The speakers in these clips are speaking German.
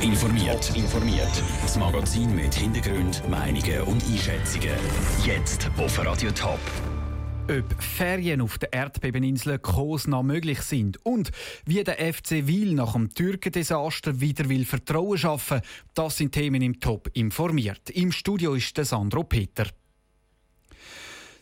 Top informiert. informiert. Das Magazin mit Hintergrund, Meinungen und Einschätzungen. Jetzt auf Radio Top. Ob Ferien auf der Erdbebeninsel Kos möglich sind und wie der FC Wil nach dem Türkendesaster wieder will Vertrauen schaffen, das sind Themen im Top informiert. Im Studio ist der Sandro Peter.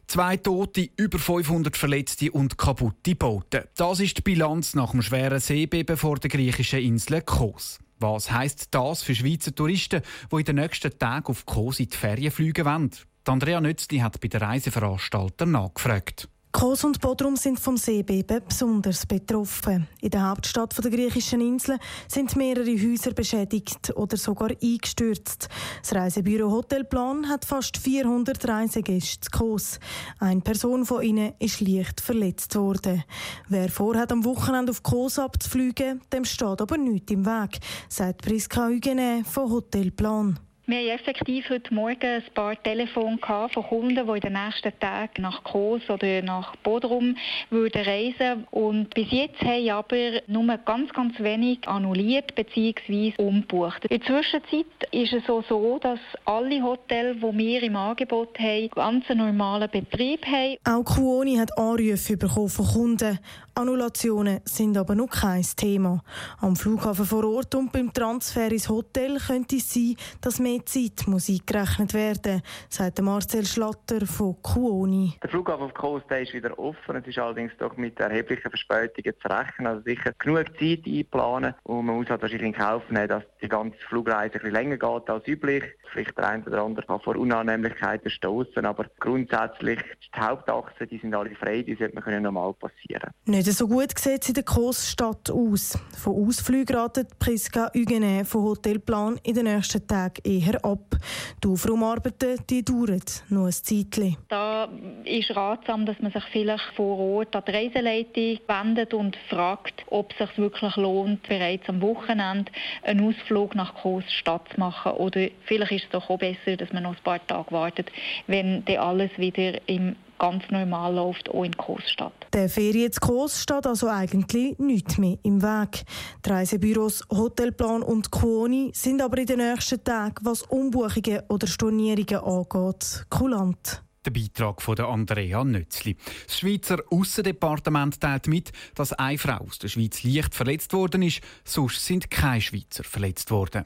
Zwei Tote, über 500 Verletzte und kaputte Boote. Das ist die Bilanz nach dem schweren Seebeben vor der griechischen Insel Kos. Was heisst das für Schweizer Touristen, die in den nächsten Tagen auf Kos in die Ferien fliegen wollen? Andrea Nützli hat bei den Reiseveranstaltern nachgefragt. Kos und Bodrum sind vom Seebeben besonders betroffen. In der Hauptstadt der griechischen Insel sind mehrere Häuser beschädigt oder sogar eingestürzt. Das Reisebüro Hotelplan hat fast 400 Reisegäste Kos. Eine Person von ihnen ist leicht verletzt worden. Wer vorhat, am Wochenende auf Kos abzufliegen, dem steht aber nichts im Weg, sagt Priska Hügene von Hotelplan. Wir haben effektiv heute Morgen ein paar Telefone von Kunden, die in den nächsten Tagen nach Kos oder nach Bodrum würden reisen Und bis jetzt haben aber nur ganz, ganz wenig annulliert bzw. umgebucht. In der Zwischenzeit ist es auch so, dass alle Hotels, die wir im Angebot haben, ganz einen normalen Betrieb haben. Auch Kuoni hat Anrufe bekommen von Kunden. Annulationen sind aber noch kein Thema. Am Flughafen vor Ort und beim Transfer ins Hotel könnte es sein, dass mehr Zeit muss eingerechnet werden sagt Marcel Schlatter von Kuoni. Der Flughafen auf Costa ist wieder offen. Es ist allerdings doch mit erheblichen Verspätungen zu rechnen. Also sicher genug Zeit einplanen und man muss halt wahrscheinlich in Kauf nehmen, dass die ganze Flugreise ein bisschen länger geht als üblich. Vielleicht der eine oder andere kann vor Unannehmlichkeiten stoßen, aber grundsätzlich die Hauptachsen, die sind alle frei, die sollte man normal passieren. Nicht so gut sieht es in der Großstadt aus. Von Ausflügen ratet Priska Hugenet von Hotelplan in den nächsten Tagen eher ab. Die Aufraumarbeiten die dauern noch ein Zeitchen. Da ist ratsam, dass man sich vielleicht vor Ort an die Reiseleitung wendet und fragt, ob es sich wirklich lohnt, bereits am Wochenende einen Ausflug nach Großstadt zu machen. Oder vielleicht ist es doch auch besser, dass man noch ein paar Tage wartet, wenn dann alles wieder im ganz normal läuft, auch in Großstadt. Der Ferien in Großstadt also eigentlich nichts mehr im Weg. Die Reisebüros Hotelplan und Kuoni sind aber in den nächsten Tagen, was Umbuchungen oder Stornierungen angeht, kulant. Der Beitrag von Andrea Nützli. Das Schweizer Aussendepartement teilt mit, dass eine Frau aus der Schweiz leicht verletzt worden ist, sonst sind keine Schweizer verletzt worden.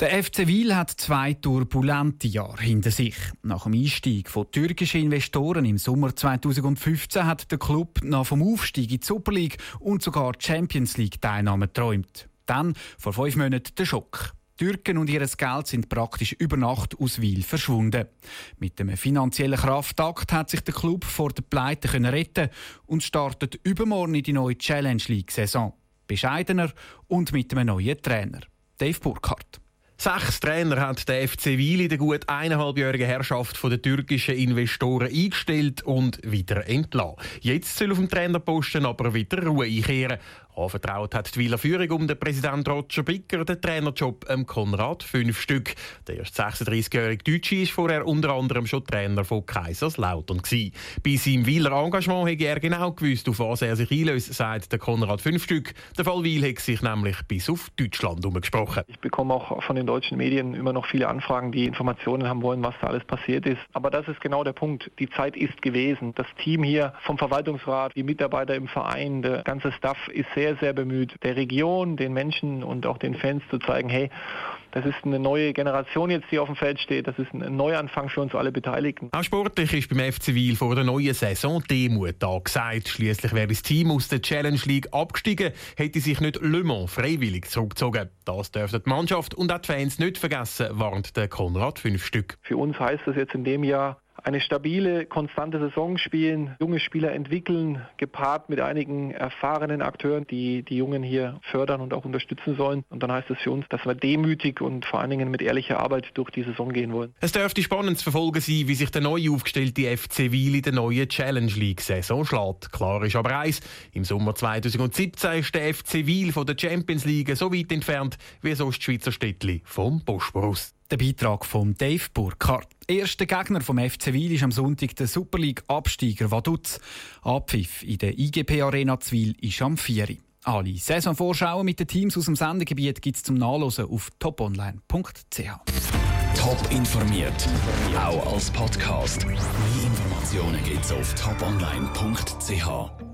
Der FC Wil hat zwei turbulente Jahre hinter sich. Nach dem Einstieg von türkischen Investoren im Sommer 2015 hat der Club nach vom Aufstieg in die Super League und sogar Champions League Teilnahme geträumt. Dann, vor fünf Monaten, der Schock. Türken und ihr Geld sind praktisch über Nacht aus Wil verschwunden. Mit dem finanziellen Kraftakt hat sich der Club vor der Pleite retten und startet übermorgen in die neue Challenge League Saison. Bescheidener und mit einem neuen Trainer. Dave Burkhardt. Sechs Trainer hat der FC Wil in der gut eineinhalbjährigen Herrschaft der türkischen Investoren eingestellt und wieder entlassen. Jetzt soll auf dem Trainerposten aber wieder Ruhe einkehren. Anvertraut hat die Wieler Führung um den Präsident Roger Bicker den Trainerjob am Konrad fünf Stück. Der erst 36-jährige Deutsche ist vorher unter anderem schon Trainer von Kaiserslautern gewesen. Bei seinem Wieler Engagement hätte er genau gewusst, auf was er sich einlöst, sagt der Konrad fünf Stück. Der Fall Wiel hat sich nämlich bis auf Deutschland umgesprochen. Ich bekomme auch von den deutschen Medien immer noch viele Anfragen, die Informationen haben wollen, was da alles passiert ist. Aber das ist genau der Punkt. Die Zeit ist gewesen. Das Team hier vom Verwaltungsrat, die Mitarbeiter im Verein, der ganze Staff ist sehr sehr, sehr bemüht, der Region, den Menschen und auch den Fans zu zeigen, hey, das ist eine neue Generation jetzt, die auf dem Feld steht. Das ist ein Neuanfang für uns alle Beteiligten. Auch sportlich ist beim FC Wiel vor der neuen Saison Demut angesagt. Schließlich wäre das Team aus der Challenge League abgestiegen, hätte sich nicht Le Mans freiwillig zurückgezogen. Das dürfte die Mannschaft und auch die Fans nicht vergessen, warnt der Konrad fünf Stück. Für uns heißt das jetzt in dem Jahr eine stabile, konstante Saison spielen, junge Spieler entwickeln, gepaart mit einigen erfahrenen Akteuren, die die Jungen hier fördern und auch unterstützen sollen. Und dann heißt es für uns, dass wir demütig und vor allen Dingen mit ehrlicher Arbeit durch die Saison gehen wollen. Es dürfte spannend zu verfolgen sein, wie sich der neu aufgestellte FC Wiel in der neuen Challenge League Saison schlägt. Klar ist aber eins, im Sommer 2017 ist der FC Wiel von der Champions League so weit entfernt wie sonst Schweizer Städtli vom Bosporus. Der Beitrag von Dave Burkhardt. Erster Gegner vom FC Wil ist am Sonntag der Super League Absteiger Vaduz. Abpfiff in der IGP Arena Zwil ist am 4. Alle Saisonvorschauen mit den Teams aus dem Sendegebiet gibt es zum Nachlesen auf toponline.ch. Top informiert, auch als Podcast. Mehr Informationen gibt es auf toponline.ch.